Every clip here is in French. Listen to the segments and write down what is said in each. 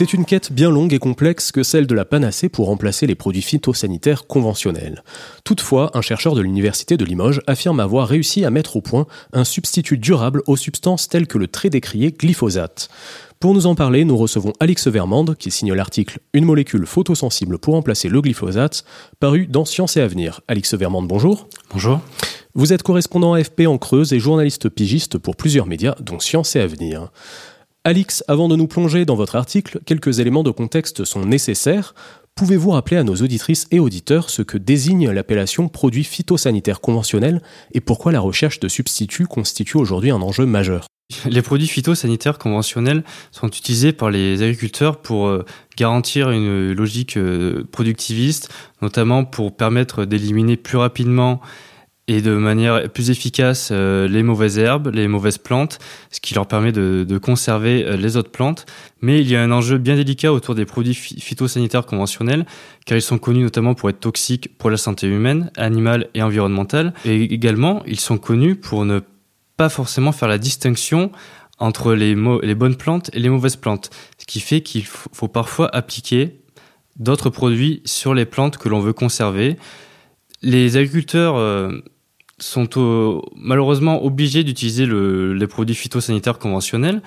C'est une quête bien longue et complexe que celle de la panacée pour remplacer les produits phytosanitaires conventionnels. Toutefois, un chercheur de l'université de Limoges affirme avoir réussi à mettre au point un substitut durable aux substances telles que le très décrié glyphosate. Pour nous en parler, nous recevons Alix Vermande qui signe l'article Une molécule photosensible pour remplacer le glyphosate, paru dans Science et Avenir. Alix Vermande, bonjour. Bonjour. Vous êtes correspondant AFP en Creuse et journaliste pigiste pour plusieurs médias, dont Science et Avenir. Alix, avant de nous plonger dans votre article, quelques éléments de contexte sont nécessaires. Pouvez-vous rappeler à nos auditrices et auditeurs ce que désigne l'appellation produit phytosanitaire conventionnel et pourquoi la recherche de substituts constitue aujourd'hui un enjeu majeur? Les produits phytosanitaires conventionnels sont utilisés par les agriculteurs pour euh, garantir une logique euh, productiviste, notamment pour permettre d'éliminer plus rapidement et de manière plus efficace euh, les mauvaises herbes, les mauvaises plantes, ce qui leur permet de, conserver euh, les autres plantes. Mais il y a un enjeu bien délicat autour des produits phytosanitaires conventionnels, car ils sont connus notamment pour être toxiques pour la santé humaine, animale et environnementale. Et également, ils sont connus pour ne pas forcément faire la distinction entre les, les bonnes plantes et les mauvaises plantes, ce qui fait qu'il faut parfois appliquer d'autres produits sur les plantes que l'on veut conserver. Les agriculteurs euh, sont malheureusement obligés d'utiliser les produits phytosanitaires conventionnels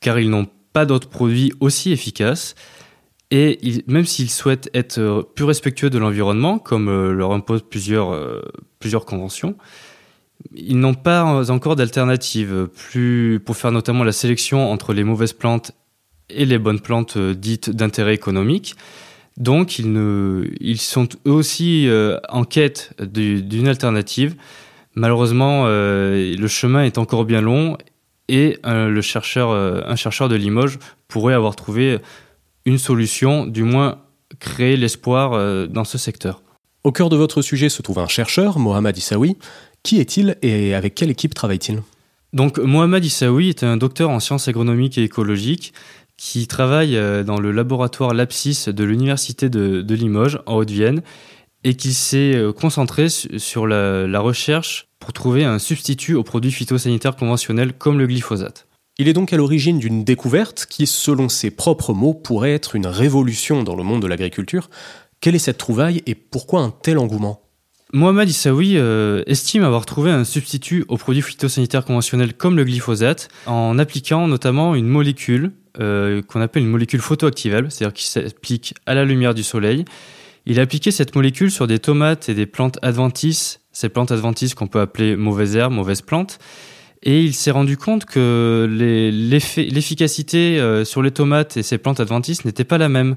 car ils n'ont pas d'autres produits aussi efficaces. Et même s'ils souhaitent être euh, plus respectueux de l'environnement, comme euh, leur imposent plusieurs, euh, plusieurs conventions, ils n'ont pas encore d'alternative pour faire notamment la sélection entre les mauvaises plantes et les bonnes plantes dites d'intérêt économique. Donc, ils, ne, ils sont eux aussi euh, en quête d'une alternative. Malheureusement, euh, le chemin est encore bien long et euh, le chercheur, un chercheur de Limoges pourrait avoir trouvé une solution, du moins créer l'espoir dans ce secteur. Au cœur de votre sujet se trouve un chercheur, Mohamed Issaoui. Qui est-il et avec quelle équipe travaille-t-il? Donc Mohamed Issaoui est un docteur en sciences agronomiques et écologiques qui travaille euh, dans le laboratoire LAPSIS de l'Université de, Limoges, en Haute-Vienne, et qui s'est euh, concentré sur la, recherche pour trouver un substitut aux produits phytosanitaires conventionnels comme le glyphosate. Il est donc à l'origine d'une découverte qui, selon ses propres mots, pourrait être une révolution dans le monde de l'agriculture. Quelle est cette trouvaille et pourquoi un tel engouement? Mohamed Issaoui euh, estime avoir trouvé un substitut aux produits phytosanitaires conventionnels comme le glyphosate en appliquant notamment une molécule euh, qu'on appelle une molécule photoactivable, c'est-à-dire qui s'applique à la lumière du soleil. Il a appliqué cette molécule sur des tomates et des plantes adventices, ces plantes adventices qu'on peut appeler mauvaises herbes, mauvaises plantes. Et il s'est rendu compte que l'efficacité euh, sur les tomates et ces plantes adventices n'était pas la même.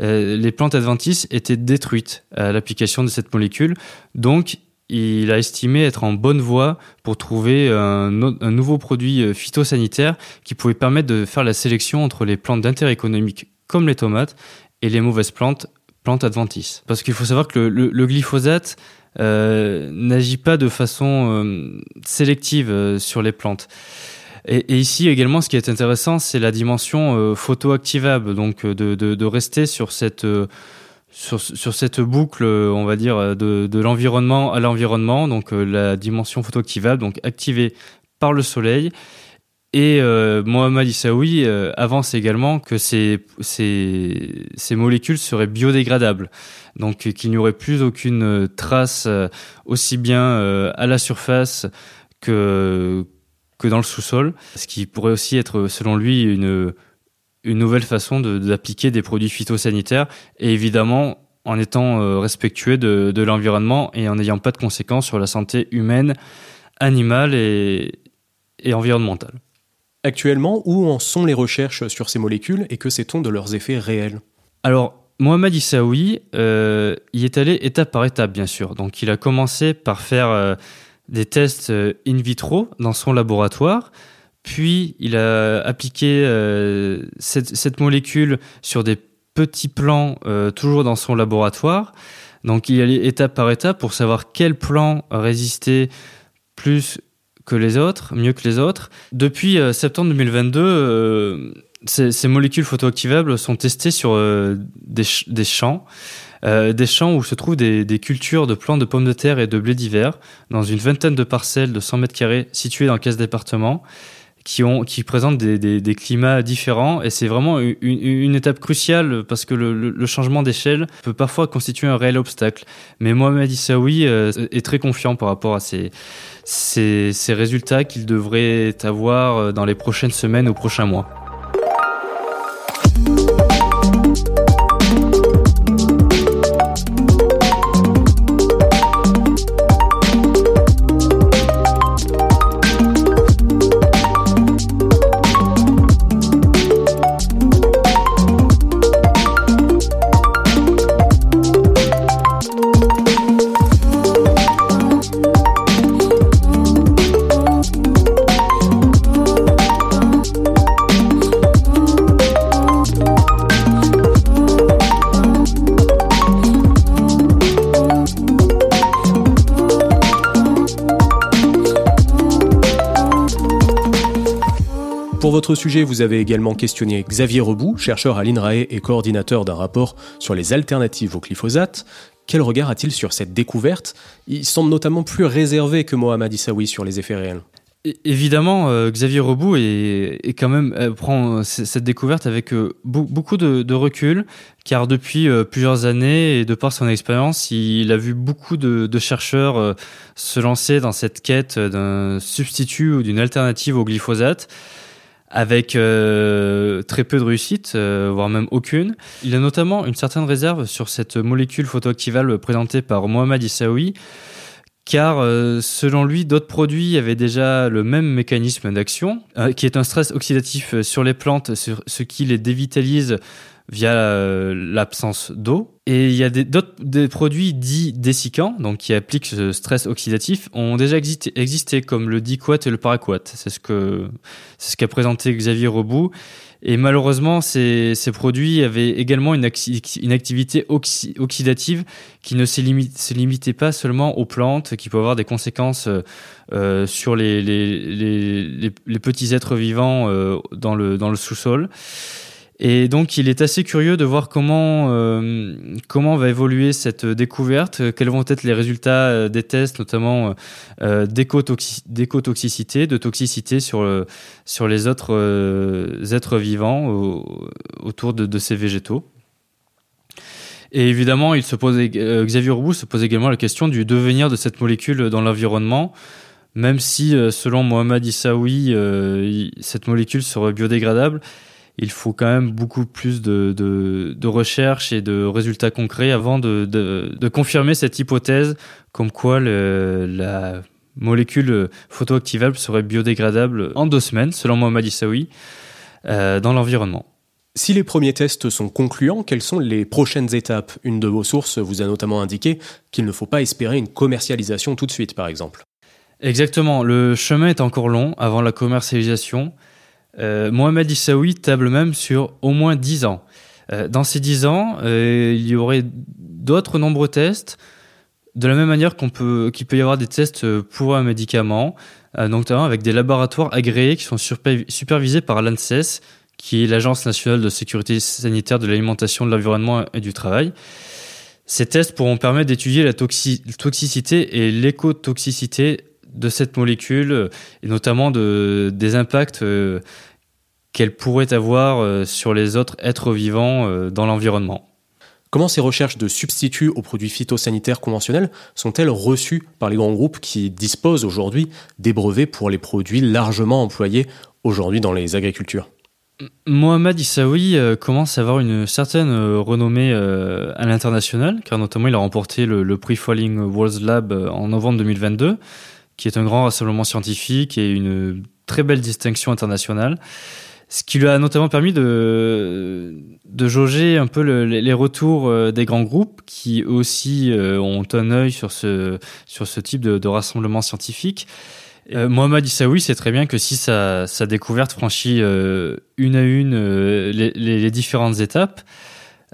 Euh, les plantes adventices étaient détruites à l'application de cette molécule. Donc, il a estimé être en bonne voie pour trouver un, nouveau produit euh, phytosanitaire qui pouvait permettre de faire la sélection entre les plantes d'intérêt économique comme les tomates et les mauvaises plantes, plantes adventices. Parce qu'il faut savoir que le, glyphosate n'agit pas de façon euh, sélective sur les plantes. Et, ici également, ce qui est intéressant, c'est la dimension photoactivable, donc de, rester sur cette sur, cette boucle, on va dire, de, de l'environnement à l'environnement, donc euh, la dimension photoactivable, donc activée par le soleil, Et euh, Mohamed Issaoui euh, avance également que ces, molécules seraient biodégradables, donc qu'il n'y aurait plus aucune trace aussi bien à la surface que, dans le sous-sol, ce qui pourrait aussi être, selon lui, une, nouvelle façon d'appliquer des produits phytosanitaires, et évidemment en étant respectueux de, l'environnement et en n'ayant pas de conséquences sur la santé humaine, animale et environnementale. Actuellement, où en sont les recherches sur ces molécules et que sait-on de leurs effets réels? Alors, Mohamed Issaoui euh, y est allé étape par étape, bien sûr. Donc, il a commencé par faire euh, des tests euh, in vitro dans son laboratoire. Puis, il a appliqué cette, cette, molécule sur des petits plants, toujours dans son laboratoire. Donc, il y allait étape par étape pour savoir quel plan résistait plus que les autres, mieux que les autres. Depuis euh, septembre 2022, euh, ces, molécules photoactivables sont testées sur euh, des, champs, des champs où se trouvent des, cultures de plants de pommes de terre et de blé d'hiver, dans une vingtaine de parcelles de 100 mètres carrés situées dans 15 départements qui, ont, qui présentent des, des, climats différents. Et c'est vraiment une, une, étape cruciale parce que le, le changement d'échelle peut parfois constituer un réel obstacle. Mais Mohamed Issaoui euh, est très confiant par rapport à ces, ces, ces résultats qu'il devrait avoir euh, dans les prochaines semaines ou prochains mois. Votre sujet, vous avez également questionné Xavier Rebout, chercheur à l'INRAE et coordinateur d'un rapport sur les alternatives au glyphosate. Quel regard a-t-il sur cette découverte? Il semble notamment plus réservé que Mohamed Issaoui sur les effets réels. Évidemment, euh, Xavier Rebout est, quand même euh, prend cette découverte avec euh, beaucoup de, recul, car depuis plusieurs années et de par son expérience, il a vu beaucoup de chercheurs se lancer dans cette quête d'un substitut ou d'une alternative au glyphosate avec euh, très peu de réussite, euh, voire même aucune. Il a notamment une certaine réserve sur cette molécule photoactivable présentée par Mohamed Issaoui, car euh, selon lui, d'autres produits avaient déjà le même mécanisme d'action, qui est un stress oxydatif sur les plantes, ce qui les dévitalise via euh, l'absence d'eau. Et il y a d'autres des, produits dits dessicants, donc qui appliquent ce stress oxydatif, ont déjà existé, existé comme le diquat et le paraquat. C'est ce que c'est ce qu'a présenté Xavier Rebout. Et malheureusement, ces, ces produits avaient également une, une activité oxydative qui ne se, limite, se, limitait pas seulement aux plantes, qui peut avoir des conséquences euh, sur les, les, les, les, petits êtres vivants euh, dans le, dans le sous-sol. Et donc, il est assez curieux de voir comment, euh, comment va évoluer cette découverte, quels vont être les résultats euh, des tests, notamment euh, d'écotoxicité, de toxicité sur, sur les autres euh, êtres vivants autour de, ces végétaux. Et évidemment, Xavier Roubou se pose également la question du devenir de cette molécule dans l'environnement, même si, selon Mohamed Issaoui, cette molécule serait biodégradable il faut quand même beaucoup plus de, de, recherches et de résultats concrets avant de, de, confirmer cette hypothèse comme quoi le, la molécule photoactivable serait biodégradable en deux semaines, selon Mohamed Issaoui, euh, dans l'environnement. Si les premiers tests sont concluants, quelles sont les prochaines étapes? Une de vos sources vous a notamment indiqué qu'il ne faut pas espérer une commercialisation tout de suite, par exemple. Exactement, le chemin est encore long avant la commercialisation. Euh, Mohamed Issaoui table même sur au moins 10 ans. Euh, dans ces 10 ans, euh, il y aurait d'autres nombreux tests, de la même manière peut, qu'il peut y avoir des tests pour un médicament, notamment avec des laboratoires agréés qui sont supervisés par l'ANSES, qui est l'Agence nationale de sécurité sanitaire de l'alimentation, de l'environnement et du travail. Ces tests pourront permettre d'étudier la toxicité et l'écotoxicité de cette molécule et notamment de, des impacts qu'elle pourrait avoir sur les autres êtres vivants dans l'environnement. Comment ces recherches de substituts aux produits phytosanitaires conventionnels sont-elles reçues par les grands groupes qui disposent aujourd'hui des brevets pour les produits largement employés aujourd'hui dans les agricultures? Mohamed Issaoui euh, commence à avoir une certaine euh, renommée euh, à l'international, car notamment il a remporté le, prix Falling World Lab en novembre 2022, qui est un grand rassemblement scientifique et une très belle distinction internationale. Ce qui lui a notamment permis de, de jauger un peu les retours des grands groupes qui aussi ont un œil sur ce, sur ce type de, rassemblement scientifique. Euh, Mohamed Issaoui sait très bien que si sa, découverte franchit euh, une à une euh, les, différentes étapes,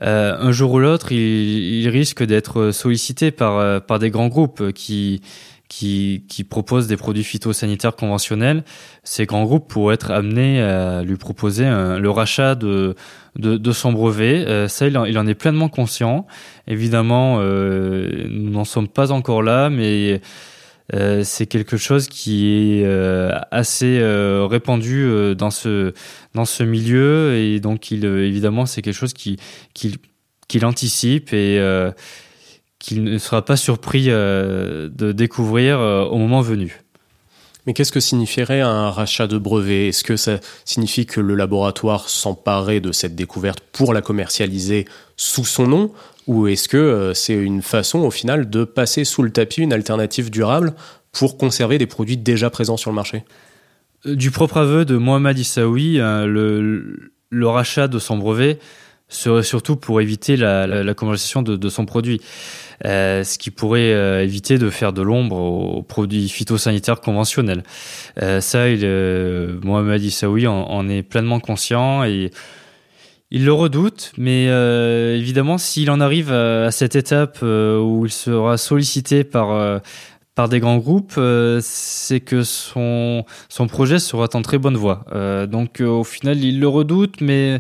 euh, un jour ou l'autre, il, il, risque d'être sollicité par, par des grands groupes qui, qui, qui proposent des produits phytosanitaires conventionnels. Ces grands groupes pourraient être amenés à lui proposer le rachat de, de, de son brevet. ça, il en, est pleinement conscient. Évidemment, nous n'en sommes pas encore là, mais euh, c'est quelque chose qui est euh, assez euh, répandu dans ce dans ce milieu et donc il évidemment c'est quelque chose qui qu'il anticipe et qu'il ne sera pas surpris de découvrir au moment venu. Mais qu'est-ce que signifierait un rachat de brevet Est-ce que ça signifie que le laboratoire s'emparait de cette découverte pour la commercialiser sous son nom? Ou est-ce que euh, c'est une façon au final de passer sous le tapis une alternative durable pour conserver des produits déjà présents sur le marché? Euh, Du propre aveu de Mohamed Issaoui, le, le, rachat de son brevet surtout pour éviter la, la, de, son produit. Euh, ce qui pourrait euh, éviter de faire de l'ombre aux produits phytosanitaires conventionnels. Euh, ça, il, Mohamed Issaoui en, en, est pleinement conscient et il le redoute, mais évidemment, s'il en arrive à, cette étape où il sera sollicité par par des grands groupes, c'est que son son projet sera en très bonne voie. donc, au final, il le redoute, mais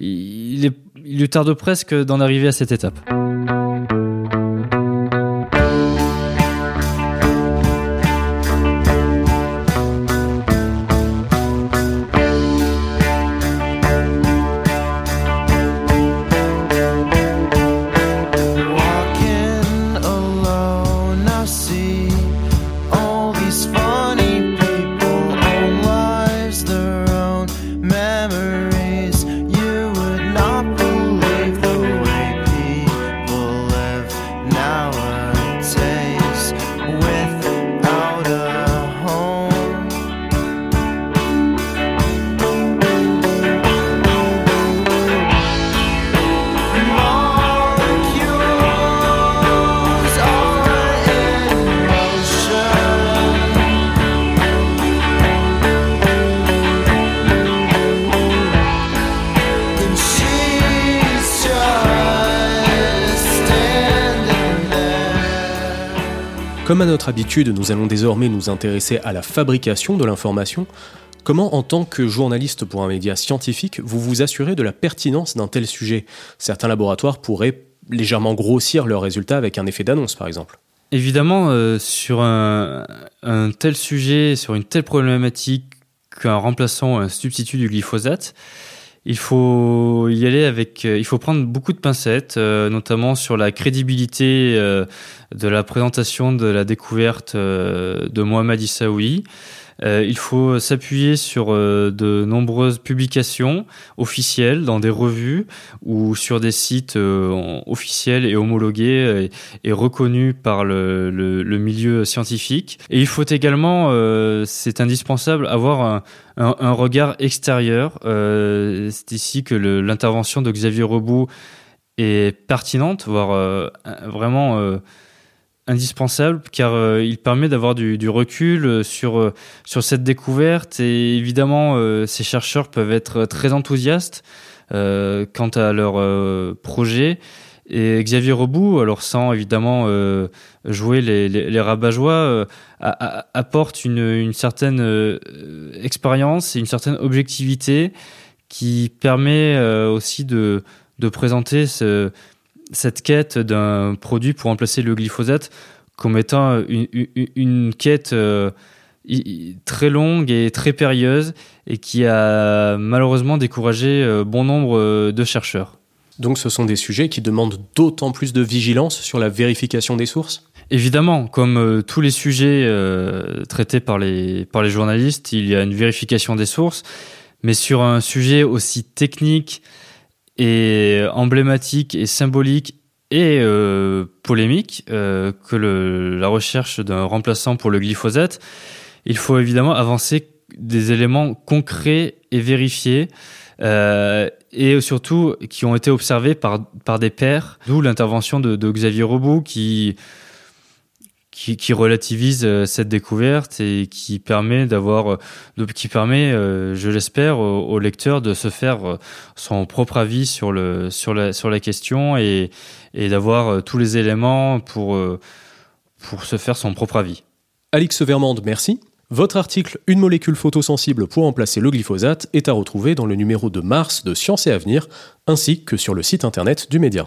il, est, il lui tarde presque d'en arriver à cette étape. Comme à notre habitude, nous allons désormais nous intéresser à la fabrication de l'information. Comment, en tant que journaliste pour un média scientifique, vous vous assurez de la pertinence d'un tel sujet? Certains laboratoires pourraient légèrement grossir leurs résultats avec un effet d'annonce, par exemple. Évidemment, euh, sur un, un, tel sujet, sur une telle problématique qu'un remplaçant un substitut du glyphosate, il faut y aller avec, euh, il faut prendre beaucoup de pincettes, euh, notamment sur la crédibilité euh, de la présentation de la découverte de Mohamed Issaoui. Euh, il faut s'appuyer sur euh, de nombreuses publications officielles dans des revues ou sur des sites euh, officiels et homologués et, reconnus par le, milieu scientifique. Et il faut également, c'est indispensable, avoir un, regard extérieur. c'est ici que l'intervention de Xavier Rebout est pertinente, voire vraiment indispensable car euh, il permet d'avoir du, recul euh, sur euh, sur cette découverte. Et évidemment ces chercheurs peuvent être très enthousiastes quant à leur projet. Et Xavier Rebout, alors sans évidemment jouer les, les, les rabat-joie, apporte une, une certaine expérience et une certaine objectivité qui permet aussi de, de présenter ce, cette quête d'un produit pour remplacer le glyphosate comme étant une, une, quête très longue et très périlleuse et qui a malheureusement découragé bon nombre de chercheurs. Donc ce sont des sujets qui demandent d'autant plus de vigilance sur la vérification des sources? Évidemment, comme tous les sujets traités par les, par les journalistes, il y a une vérification des sources, mais sur un sujet aussi technique et emblématique et symbolique et euh, polémique euh, que la recherche d'un remplaçant pour le glyphosate, il faut évidemment avancer des éléments concrets et vérifiés euh, et surtout qui ont été observés par, par des pairs, d'où l'intervention de, Xavier Robout qui qui, relativise euh, cette découverte et qui permet d'avoir, euh, qui permet, euh, je l'espère, au, lecteur de se faire son propre avis sur le sur la sur la question et et d'avoir tous les éléments pour pour se faire son propre avis. Alix Vermande, merci. Votre article Une molécule photosensible pour remplacer le glyphosate est à retrouver dans le numéro de mars de Science et Avenir, ainsi que sur le site internet du média.